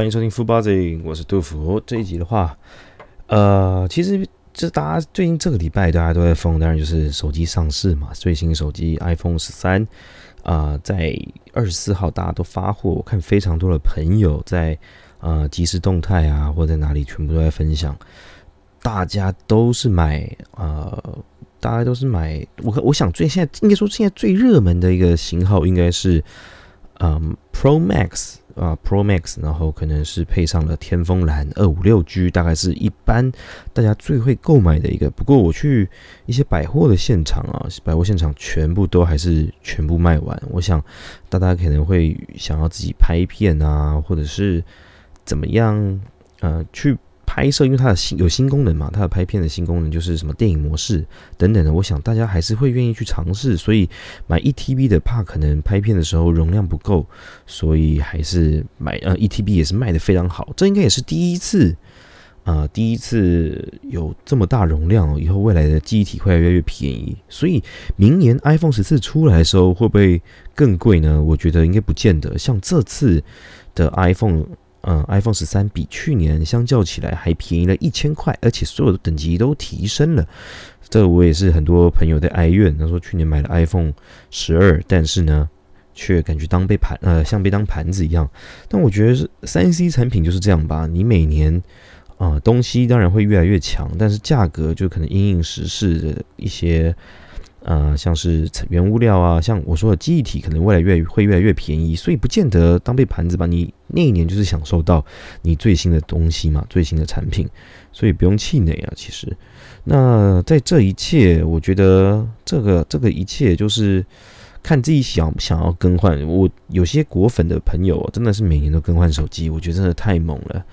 欢迎收听 Full Buzz，我是杜甫。这一集的话，呃，其实这大家最近这个礼拜大家都在疯，当然就是手机上市嘛，最新手机 iPhone 十三啊，在二十四号大家都发货，我看非常多的朋友在呃即时动态啊，或者在哪里全部都在分享，大家都是买呃，大家都是买我我想最现在应该说现在最热门的一个型号应该是嗯 Pro Max。啊，Pro Max，然后可能是配上了天风蓝二五六 G，大概是一般大家最会购买的一个。不过我去一些百货的现场啊，百货现场全部都还是全部卖完。我想大家可能会想要自己拍片啊，或者是怎么样，呃，去。拍摄，因为它的新有新功能嘛，它的拍片的新功能就是什么电影模式等等的，我想大家还是会愿意去尝试，所以买一 TB 的怕可能拍片的时候容量不够，所以还是买呃一 TB 也是卖的非常好，这应该也是第一次啊，第一次有这么大容量，以后未来的记忆体会越来越便宜，所以明年 iPhone 十四出来的时候会不会更贵呢？我觉得应该不见得，像这次的 iPhone。嗯，iPhone 十三比去年相较起来还便宜了一千块，而且所有的等级都提升了。这我也是很多朋友的哀怨，他说去年买了 iPhone 十二，但是呢，却感觉当被盘呃像被当盘子一样。但我觉得三 C 产品就是这样吧，你每年啊东西当然会越来越强，但是价格就可能因应时事的一些。呃，像是原物料啊，像我说的记忆体，可能未来越会越来越便宜，所以不见得当被盘子吧。你那一年就是享受到你最新的东西嘛，最新的产品，所以不用气馁啊。其实，那在这一切，我觉得这个这个一切就是看自己想不想要更换。我有些果粉的朋友真的是每年都更换手机，我觉得真的太猛了。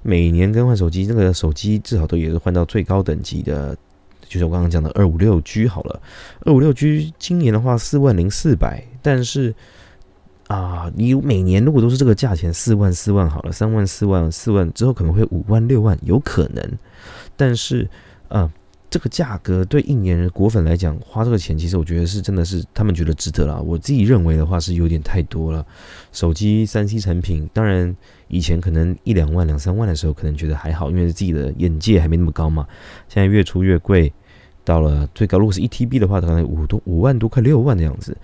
每年更换手机，那个手机至少都也是换到最高等级的。就是我刚刚讲的二五六 G 好了，二五六 G 今年的话四万零四百，但是啊，你每年如果都是这个价钱，四万四万好了，三万四万四万之后可能会五万六万，有可能，但是啊。这个价格对一年人果粉来讲，花这个钱，其实我觉得是真的是他们觉得值得了。我自己认为的话是有点太多了。手机三 C 产品，当然以前可能一两万、两三万的时候，可能觉得还好，因为自己的眼界还没那么高嘛。现在越出越贵，到了最高，如果是一 TB 的话，可能五多五万多，快六万的样子。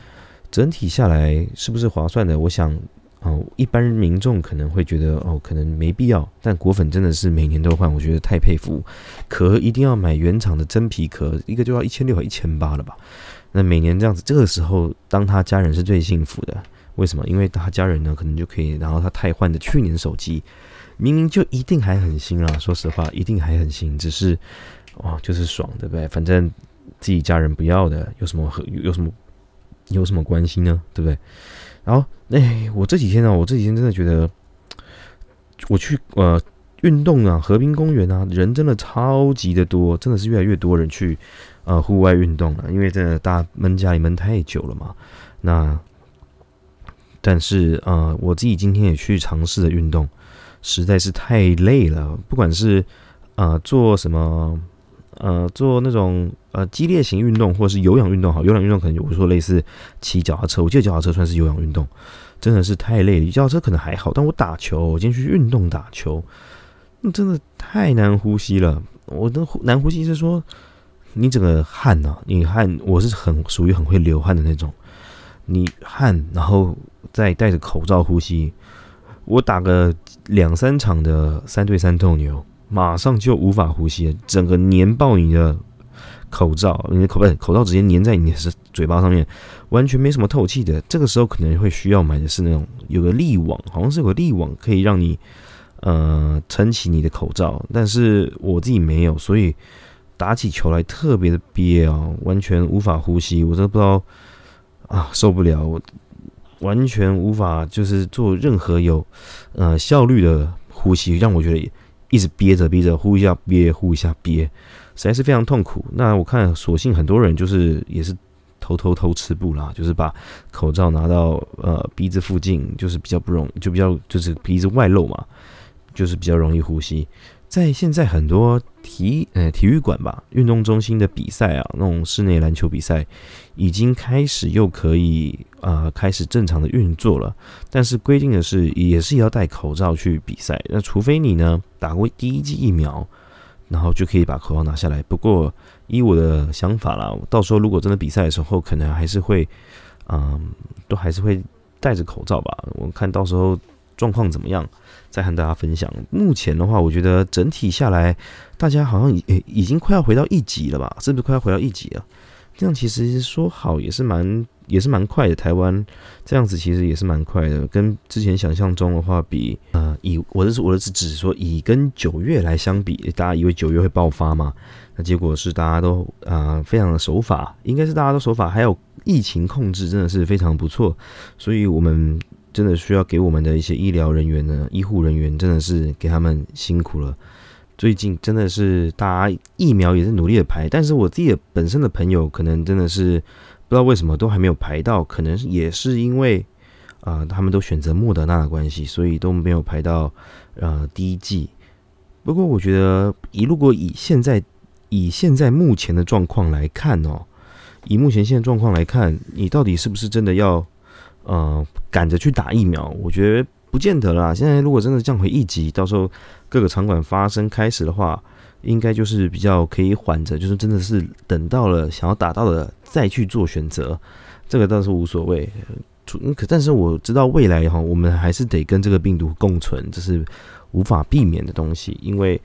整体下来是不是划算的？我想。哦，一般民众可能会觉得哦，可能没必要。但果粉真的是每年都换，我觉得太佩服。壳一定要买原厂的真皮壳，一个就要一千六和一千八了吧？那每年这样子，这个时候当他家人是最幸福的。为什么？因为他家人呢，可能就可以，然后他太换的去年手机，明明就一定还很新啊。说实话，一定还很新，只是哦，就是爽，对不对？反正自己家人不要的，有什么和有什么有什么关系呢？对不对？然后，哎，我这几天呢，我这几天真的觉得，我去呃运动啊，河滨公园啊，人真的超级的多，真的是越来越多人去呃户外运动了，因为真的大家闷家里闷太久了嘛。那但是呃，我自己今天也去尝试了运动，实在是太累了，不管是呃做什么。呃，做那种呃激烈型运动或者是有氧运动，好，有氧运动可能有说类似骑脚踏车，我记得脚踏车算是有氧运动，真的是太累了。脚踏车可能还好，但我打球，我今天去运动打球，那真的太难呼吸了。我的难呼吸是说，你整个汗呐，你汗，我是很属于很会流汗的那种，你汗，然后再戴着口罩呼吸，我打个两三场的三对三斗牛。马上就无法呼吸了，整个粘爆你的口罩，你的口不是口罩直接粘在你的嘴巴上面，完全没什么透气的。这个时候可能会需要买的是那种有个滤网，好像是有个滤网可以让你呃撑起你的口罩，但是我自己没有，所以打起球来特别的憋啊，完全无法呼吸，我真的不知道啊受不了，我完全无法就是做任何有呃效率的呼吸，让我觉得。一直憋着憋着，呼一下憋，呼一下憋，实在是非常痛苦。那我看，索性很多人就是也是偷偷偷吃布啦，就是把口罩拿到呃鼻子附近，就是比较不容，就比较就是鼻子外露嘛，就是比较容易呼吸。在现在很多体呃体育馆吧，运动中心的比赛啊，那种室内篮球比赛已经开始又可以啊开始正常的运作了。但是规定的是，也是要戴口罩去比赛。那除非你呢打过第一剂疫苗，然后就可以把口罩拿下来。不过依我的想法啦，到时候如果真的比赛的时候，可能还是会嗯，都还是会戴着口罩吧。我看到时候。状况怎么样？再和大家分享。目前的话，我觉得整体下来，大家好像已已经快要回到一级了吧？是不是快要回到一级了？这样其实说好也是蛮也是蛮快的。台湾这样子其实也是蛮快的，跟之前想象中的话比，呃，以我的是我的是指说以跟九月来相比，大家以为九月会爆发嘛？那结果是大家都啊非常的守法，应该是大家都守法，还有疫情控制真的是非常不错，所以我们。真的需要给我们的一些医疗人员呢，医护人员真的是给他们辛苦了。最近真的是大家疫苗也是努力的排，但是我自己的本身的朋友可能真的是不知道为什么都还没有排到，可能也是因为啊他们都选择莫德纳的关系，所以都没有排到呃第一季。不过我觉得以如果以现在以现在目前的状况来看哦，以目前现在状况来看，你到底是不是真的要？呃，赶着去打疫苗，我觉得不见得啦。现在如果真的降回一级，到时候各个场馆发生开始的话，应该就是比较可以缓着，就是真的是等到了想要打到的再去做选择，这个倒是无所谓。可但是我知道未来哈，我们还是得跟这个病毒共存，这是无法避免的东西，因为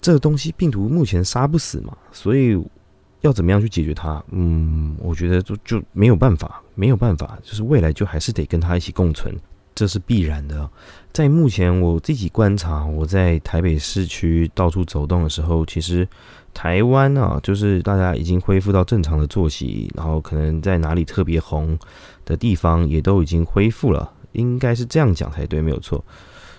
这个东西病毒目前杀不死嘛，所以。要怎么样去解决它？嗯，我觉得就就没有办法，没有办法，就是未来就还是得跟它一起共存，这是必然的。在目前我自己观察，我在台北市区到处走动的时候，其实台湾啊，就是大家已经恢复到正常的作息，然后可能在哪里特别红的地方也都已经恢复了，应该是这样讲才对，没有错。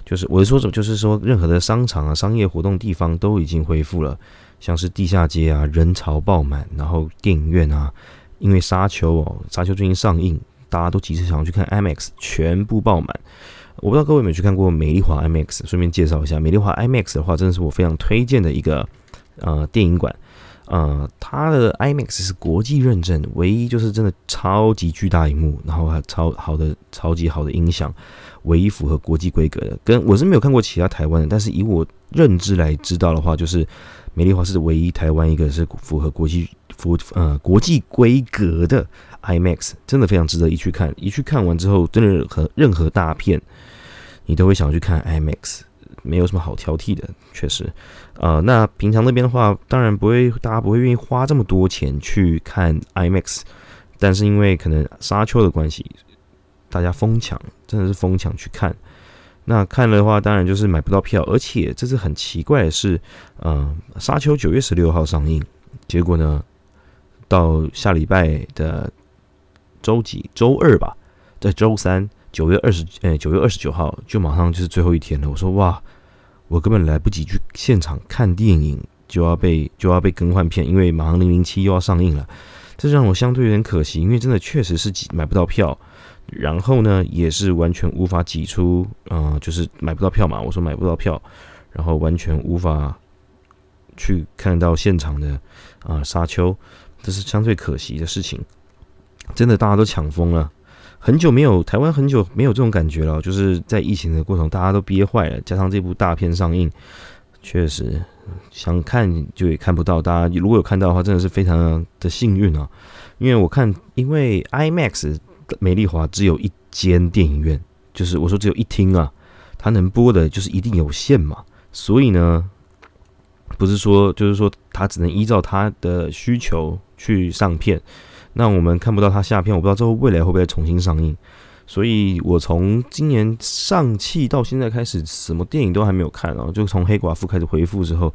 就是我的说什么，就是说任何的商场啊、商业活动地方都已经恢复了。像是地下街啊，人潮爆满，然后电影院啊，因为沙丘哦，沙丘最近上映，大家都急着想要去看 IMAX，全部爆满。我不知道各位有没有去看过美丽华 IMAX，顺便介绍一下，美丽华 IMAX 的话，真的是我非常推荐的一个呃电影馆。呃，它的 IMAX 是国际认证，唯一就是真的超级巨大荧幕，然后还超好的、超级好的音响，唯一符合国际规格的。跟我是没有看过其他台湾的，但是以我认知来知道的话，就是。美丽华是唯一台湾一个是符合国际符呃国际规格的 IMAX，真的非常值得一去看。一去看完之后，真的和任何大片，你都会想去看 IMAX，没有什么好挑剔的，确实。呃，那平常那边的话，当然不会，大家不会愿意花这么多钱去看 IMAX，但是因为可能沙丘的关系，大家疯抢，真的是疯抢去看。那看的话，当然就是买不到票，而且这次很奇怪的是，嗯，《沙丘》九月十六号上映，结果呢，到下礼拜的周几？周二吧，在周三，九月二十，呃，九月二十九号就马上就是最后一天了。我说哇，我根本来不及去现场看电影，就要被就要被更换片，因为马上零零七又要上映了，这让我相对有点可惜，因为真的确实是买不到票。然后呢，也是完全无法挤出，呃，就是买不到票嘛。我说买不到票，然后完全无法去看到现场的啊沙丘，这是相对可惜的事情。真的大家都抢疯了，很久没有台湾很久没有这种感觉了，就是在疫情的过程，大家都憋坏了，加上这部大片上映，确实想看就也看不到。大家如果有看到的话，真的是非常的幸运啊，因为我看因为 IMAX。美丽华只有一间电影院，就是我说只有一厅啊，它能播的就是一定有限嘛，所以呢，不是说就是说它只能依照它的需求去上片，那我们看不到它下片，我不知道之后未来会不会重新上映。所以我从今年上汽到现在开始，什么电影都还没有看哦，就从黑寡妇开始回复之后，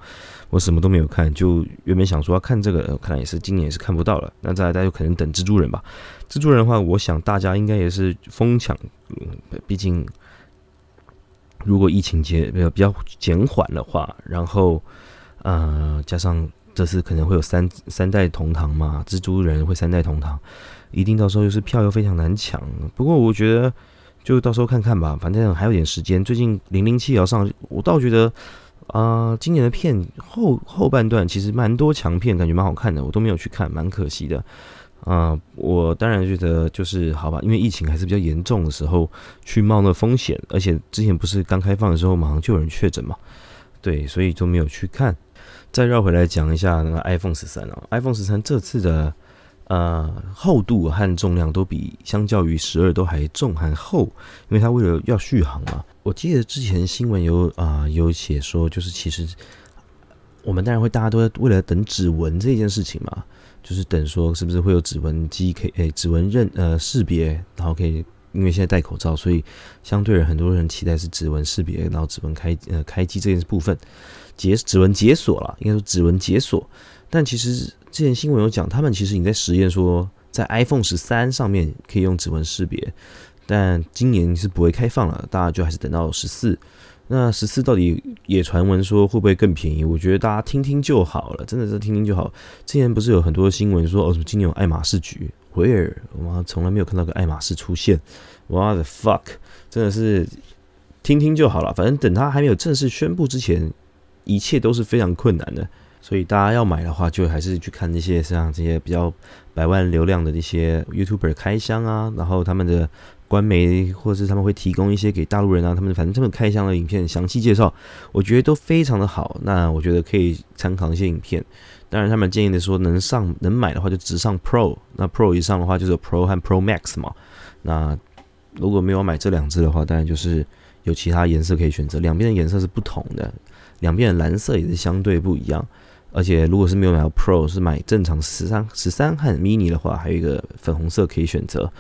我什么都没有看。就原本想说要看这个，看来也是今年也是看不到了。那再来，大家就可能等蜘蛛人吧。蜘蛛人的话，我想大家应该也是疯抢，毕竟如果疫情节比较比较减缓的话，然后呃加上这次可能会有三三代同堂嘛，蜘蛛人会三代同堂。一定到时候又是票又非常难抢，不过我觉得就到时候看看吧，反正还有点时间。最近零零七也要上，我倒觉得啊，今年的片后后半段其实蛮多强片，感觉蛮好看的，我都没有去看，蛮可惜的。啊，我当然觉得就是好吧，因为疫情还是比较严重的时候去冒那风险，而且之前不是刚开放的时候马上就有人确诊嘛，对，所以都没有去看。再绕回来讲一下那个 iPhone 十三哦，iPhone 十三这次的呃厚度和重量都比相较于十二都还重还厚，因为它为了要续航嘛。我记得之前新闻有啊有写说，就是其实我们当然会大家都在为了等指纹这件事情嘛。就是等说是不是会有指纹机可以诶指纹认呃识别，然后可以因为现在戴口罩，所以相对很多人期待是指纹识别，然后指纹开呃开机这件部分解指纹解锁了，应该说指纹解锁。但其实之前新闻有讲，他们其实已经在实验说，在 iPhone 十三上面可以用指纹识别，但今年是不会开放了，大家就还是等到十四。那十四到底也传闻说会不会更便宜？我觉得大家听听就好了，真的是听听就好。之前不是有很多新闻说哦，什么今年有爱马仕局？Where？我妈从来没有看到个爱马仕出现。What the fuck？真的是听听就好了，反正等他还没有正式宣布之前，一切都是非常困难的。所以大家要买的话，就还是去看那些像这些比较百万流量的一些 YouTuber 开箱啊，然后他们的。官媒或者是他们会提供一些给大陆人啊，他们反正他们开箱的影片详细介绍，我觉得都非常的好。那我觉得可以参考一些影片。当然，他们建议的说能上能买的话就直上 Pro，那 Pro 以上的话就是 Pro 和 Pro Max 嘛。那如果没有买这两只的话，当然就是有其他颜色可以选择。两边的颜色是不同的，两边的蓝色也是相对不一样。而且如果是没有买到 Pro，是买正常十三十三和 Mini 的话，还有一个粉红色可以选择。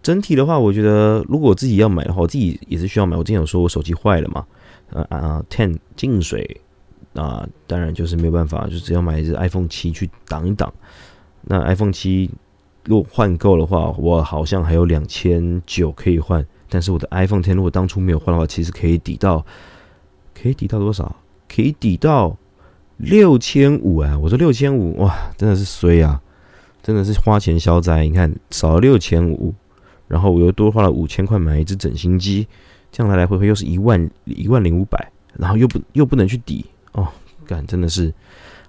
整体的话，我觉得如果我自己要买的话，我自己也是需要买。我之前有说我手机坏了嘛，呃啊，Ten 进水啊，当然就是没有办法，就只要买一只 iPhone 七去挡一挡。那 iPhone 七如果换够的话，我好像还有两千九可以换。但是我的 iPhone Ten 如果当初没有换的话，其实可以抵到，可以抵到多少？可以抵到六千五啊！我说六千五，哇，真的是衰啊！真的是花钱消灾。你看少了六千五。然后我又多花了五千块买一只整形机，这样来来回回又是一万一万零五百，然后又不又不能去抵哦，干真的是，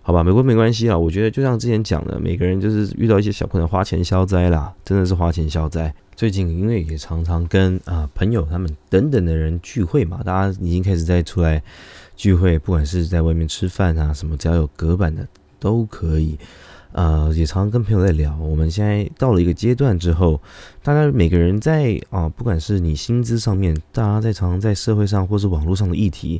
好吧，没关没关系啊，我觉得就像之前讲的，每个人就是遇到一些小困难，花钱消灾啦，真的是花钱消灾。最近因为也常常跟啊朋友他们等等的人聚会嘛，大家已经开始在出来聚会，不管是在外面吃饭啊什么，只要有隔板的都可以。呃，也常常跟朋友在聊。我们现在到了一个阶段之后，大家每个人在啊，不管是你薪资上面，大家在常常在社会上或是网络上的议题，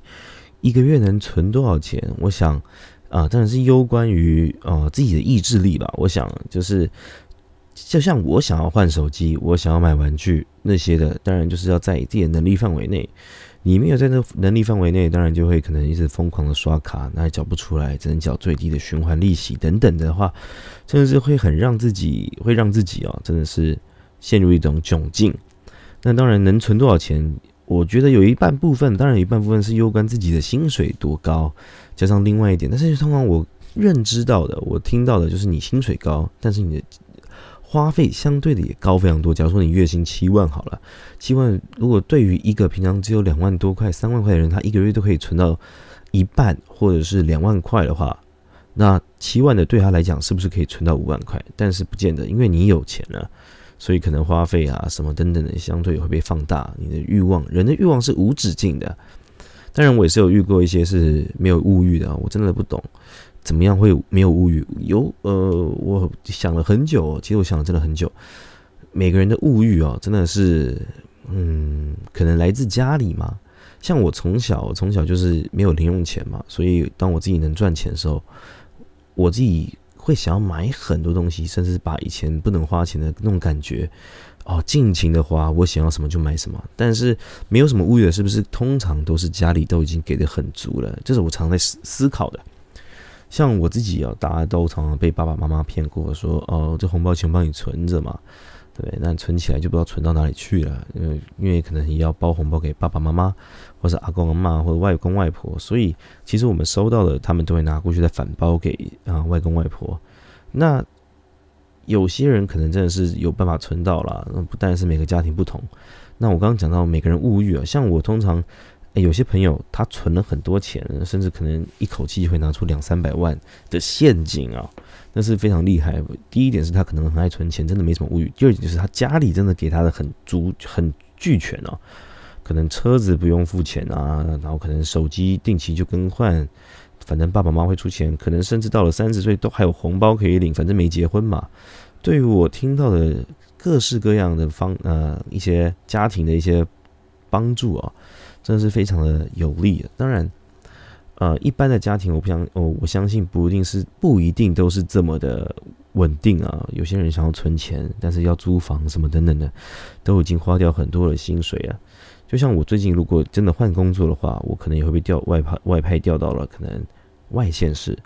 一个月能存多少钱？我想啊，当然是攸关于啊自己的意志力吧。我想就是，就像我想要换手机，我想要买玩具那些的，当然就是要在自己的能力范围内。你没有在那能力范围内，当然就会可能一直疯狂的刷卡，那也缴不出来，只能缴最低的循环利息等等的话，真的是会很让自己会让自己哦，真的是陷入一种窘境。那当然能存多少钱，我觉得有一半部分，当然一半部分是攸关自己的薪水多高，加上另外一点，但是通常我认知到的，我听到的就是你薪水高，但是你的。花费相对的也高非常多。假如说你月薪七万好了，七万如果对于一个平常只有两万多块、三万块的人，他一个月都可以存到一半或者是两万块的话，那七万的对他来讲是不是可以存到五万块？但是不见得，因为你有钱了，所以可能花费啊什么等等的相对也会被放大。你的欲望，人的欲望是无止境的。当然，我也是有遇过一些是没有物欲的，我真的不懂。怎么样会没有物欲？有呃，我想了很久，其实我想了真的很久。每个人的物欲哦，真的是，嗯，可能来自家里嘛。像我从小，从小就是没有零用钱嘛，所以当我自己能赚钱的时候，我自己会想要买很多东西，甚至把以前不能花钱的那种感觉，哦，尽情的花，我想要什么就买什么。但是没有什么物欲的，是不是通常都是家里都已经给的很足了？这是我常在思思考的。像我自己啊，大家都常常被爸爸妈妈骗过，说哦，这红包钱帮你存着嘛，对，那存起来就不知道存到哪里去了，因为因为可能也要包红包给爸爸妈妈，或者阿公阿妈或者外公外婆，所以其实我们收到的，他们都会拿过去再反包给啊外公外婆。那有些人可能真的是有办法存到了，不但是每个家庭不同。那我刚刚讲到每个人物欲啊，像我通常。有些朋友他存了很多钱，甚至可能一口气会拿出两三百万的现金啊，那是非常厉害。第一点是他可能很爱存钱，真的没什么物欲；第二点就是他家里真的给他的很足、很俱全哦，可能车子不用付钱啊，然后可能手机定期就更换，反正爸爸妈妈会出钱，可能甚至到了三十岁都还有红包可以领，反正没结婚嘛。对于我听到的各式各样的方呃一些家庭的一些帮助啊。真的是非常的有利。当然，呃，一般的家庭，我不相，我我相信不一定是不一定都是这么的稳定啊。有些人想要存钱，但是要租房什么等等的，都已经花掉很多的薪水啊。就像我最近如果真的换工作的话，我可能也会被调外派，外派调到了可能外县市，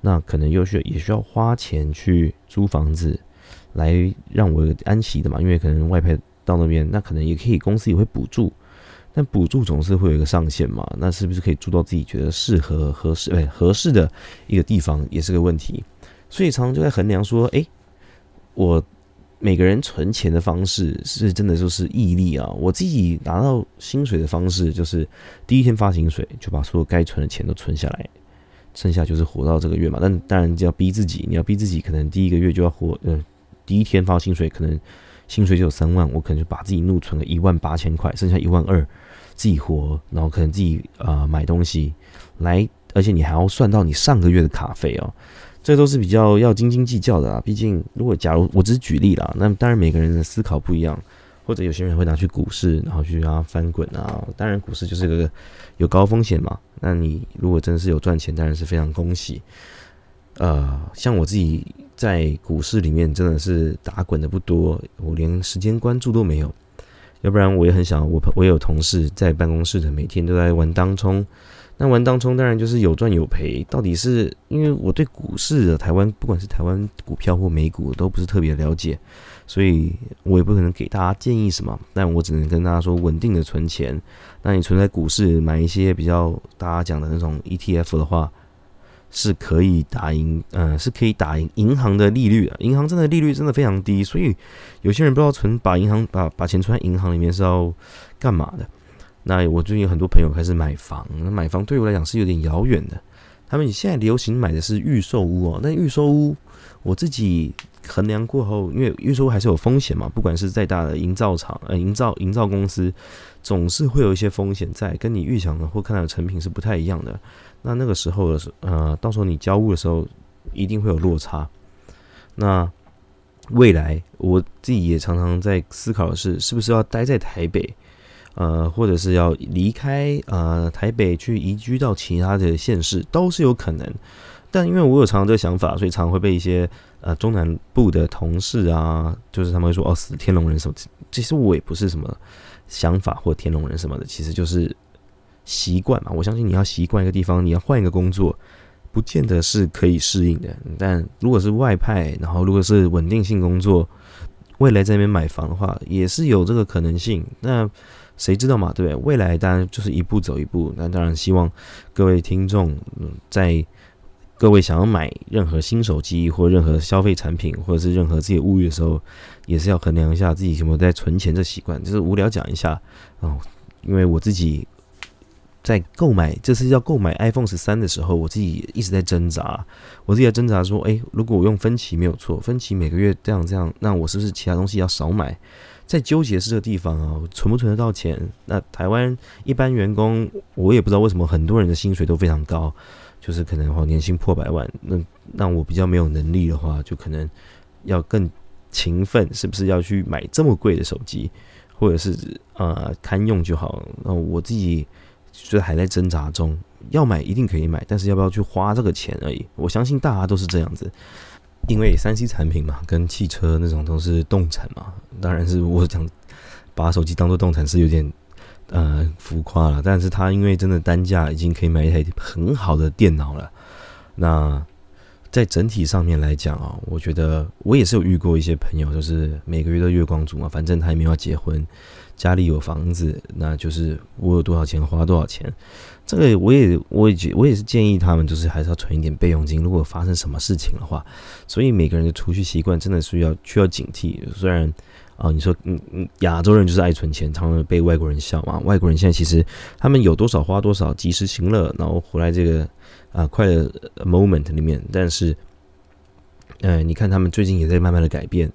那可能又需也需要花钱去租房子来让我安息的嘛。因为可能外派到那边，那可能也可以公司也会补助。但补助总是会有一个上限嘛？那是不是可以住到自己觉得适合、合适、哎合适的一个地方，也是个问题。所以常常就在衡量说，哎，我每个人存钱的方式是真的就是毅力啊。我自己拿到薪水的方式就是第一天发薪水就把所有该存的钱都存下来，剩下就是活到这个月嘛。但当然就要逼自己，你要逼自己，可能第一个月就要活，呃，第一天发薪水可能薪水就有三万，我可能就把自己怒存个一万八千块，剩下一万二。自己活，然后可能自己啊买东西来，而且你还要算到你上个月的卡费哦，这都是比较要斤斤计较的啊。毕竟，如果假如我只是举例啦，那当然每个人的思考不一样，或者有些人会拿去股市，然后去让它翻滚啊。当然，股市就是个有高风险嘛。那你如果真的是有赚钱，当然是非常恭喜。呃，像我自己在股市里面真的是打滚的不多，我连时间关注都没有。要不然我也很想，我我有同事在办公室的，每天都在玩当冲。那玩当冲当然就是有赚有赔。到底是因为我对股市的台湾，不管是台湾股票或美股，都不是特别了解，所以我也不可能给大家建议什么。但我只能跟大家说，稳定的存钱。那你存在股市，买一些比较大家讲的那种 ETF 的话。是可以打赢，嗯，是可以打赢银行的利率的。银行真的利率真的非常低，所以有些人不知道存把银行把把钱存在银行里面是要干嘛的。那我最近有很多朋友开始买房，买房对我来讲是有点遥远的。他们现在流行买的是预售屋哦，那预售屋我自己衡量过后，因为预售屋还是有风险嘛，不管是再大的营造厂呃营造营造公司，总是会有一些风险在，跟你预想的或看到的成品是不太一样的。那那个时候的时，呃，到时候你交物的时候，一定会有落差。那未来我自己也常常在思考的是，是不是要待在台北，呃，或者是要离开呃台北去移居到其他的县市，都是有可能。但因为我有常常这个想法，所以常常会被一些呃中南部的同事啊，就是他们会说哦，死天龙人什么。其实我也不是什么想法或天龙人什么的，其实就是。习惯嘛，我相信你要习惯一个地方，你要换一个工作，不见得是可以适应的。但如果是外派，然后如果是稳定性工作，未来在那边买房的话，也是有这个可能性。那谁知道嘛？对不对？未来当然就是一步走一步。那当然希望各位听众在各位想要买任何新手机或任何消费产品，或者是任何自己物欲的时候，也是要衡量一下自己有没有在存钱这习惯。就是无聊讲一下哦，因为我自己。在购买这次要购买 iPhone 十三的时候，我自己一直在挣扎。我自己在挣扎说：，哎，如果我用分期没有错，分期每个月这样这样，那我是不是其他东西要少买？在纠结是这个地方啊，存不存得到钱？那台湾一般员工，我也不知道为什么很多人的薪水都非常高，就是可能话年薪破百万。那那我比较没有能力的话，就可能要更勤奋，是不是要去买这么贵的手机，或者是呃堪用就好？那我自己。就是还在挣扎中，要买一定可以买，但是要不要去花这个钱而已。我相信大家都是这样子，因为三 C 产品嘛，跟汽车那种都是动产嘛。当然是我讲把手机当做动产是有点呃浮夸了，但是他因为真的单价已经可以买一台很好的电脑了。那在整体上面来讲啊，我觉得我也是有遇过一些朋友，就是每个月都月光族嘛，反正他也没有要结婚。家里有房子，那就是我有多少钱花多少钱。这个我也我也觉我也是建议他们，就是还是要存一点备用金。如果发生什么事情的话，所以每个人的储蓄习惯真的是要需要警惕。虽然啊，你说嗯嗯，亚洲人就是爱存钱，常常被外国人笑嘛。外国人现在其实他们有多少花多少，及时行乐，然后活在这个啊快乐 moment 里面。但是，呃，你看他们最近也在慢慢的改变。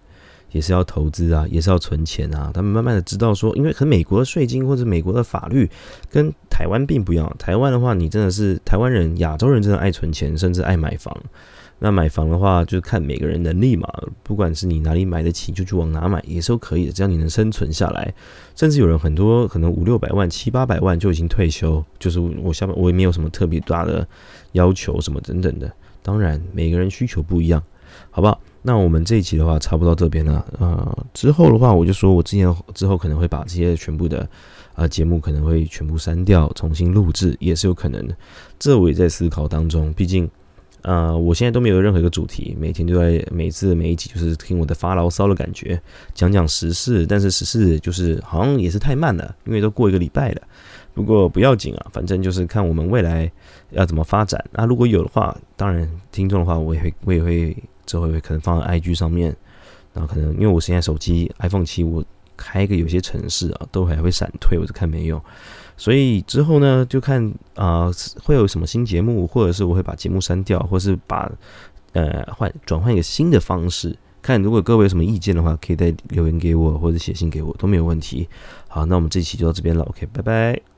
也是要投资啊，也是要存钱啊。他们慢慢的知道说，因为和美国的税金或者美国的法律跟台湾并不一样。台湾的话，你真的是台湾人、亚洲人真的爱存钱，甚至爱买房。那买房的话，就是看每个人能力嘛。不管是你哪里买得起，就去往哪买，也是都可以的。只要你能生存下来，甚至有人很多可能五六百万、七八百万就已经退休，就是我下面我也没有什么特别大的要求什么等等的。当然，每个人需求不一样，好不好？那我们这一集的话，差不多这边了。呃，之后的话，我就说我之前之后可能会把这些全部的啊节目可能会全部删掉，重新录制也是有可能的。这我也在思考当中。毕竟，呃，我现在都没有任何一个主题，每天都在每次每一集就是听我的发牢骚的感觉，讲讲时事。但是时事就是好像也是太慢了，因为都过一个礼拜了。不过不要紧啊，反正就是看我们未来要怎么发展。那如果有的话，当然听众的话，我也会我也会。之后会可能放在 IG 上面，然后可能因为我现在手机 iPhone 七，我开个有些城市啊，都还会闪退，我就看没用。所以之后呢，就看啊会有什么新节目，或者是我会把节目删掉，或是把呃换转换一个新的方式。看如果各位有什么意见的话，可以再留言给我，或者写信给我都没有问题。好，那我们这期就到这边了，OK，拜拜。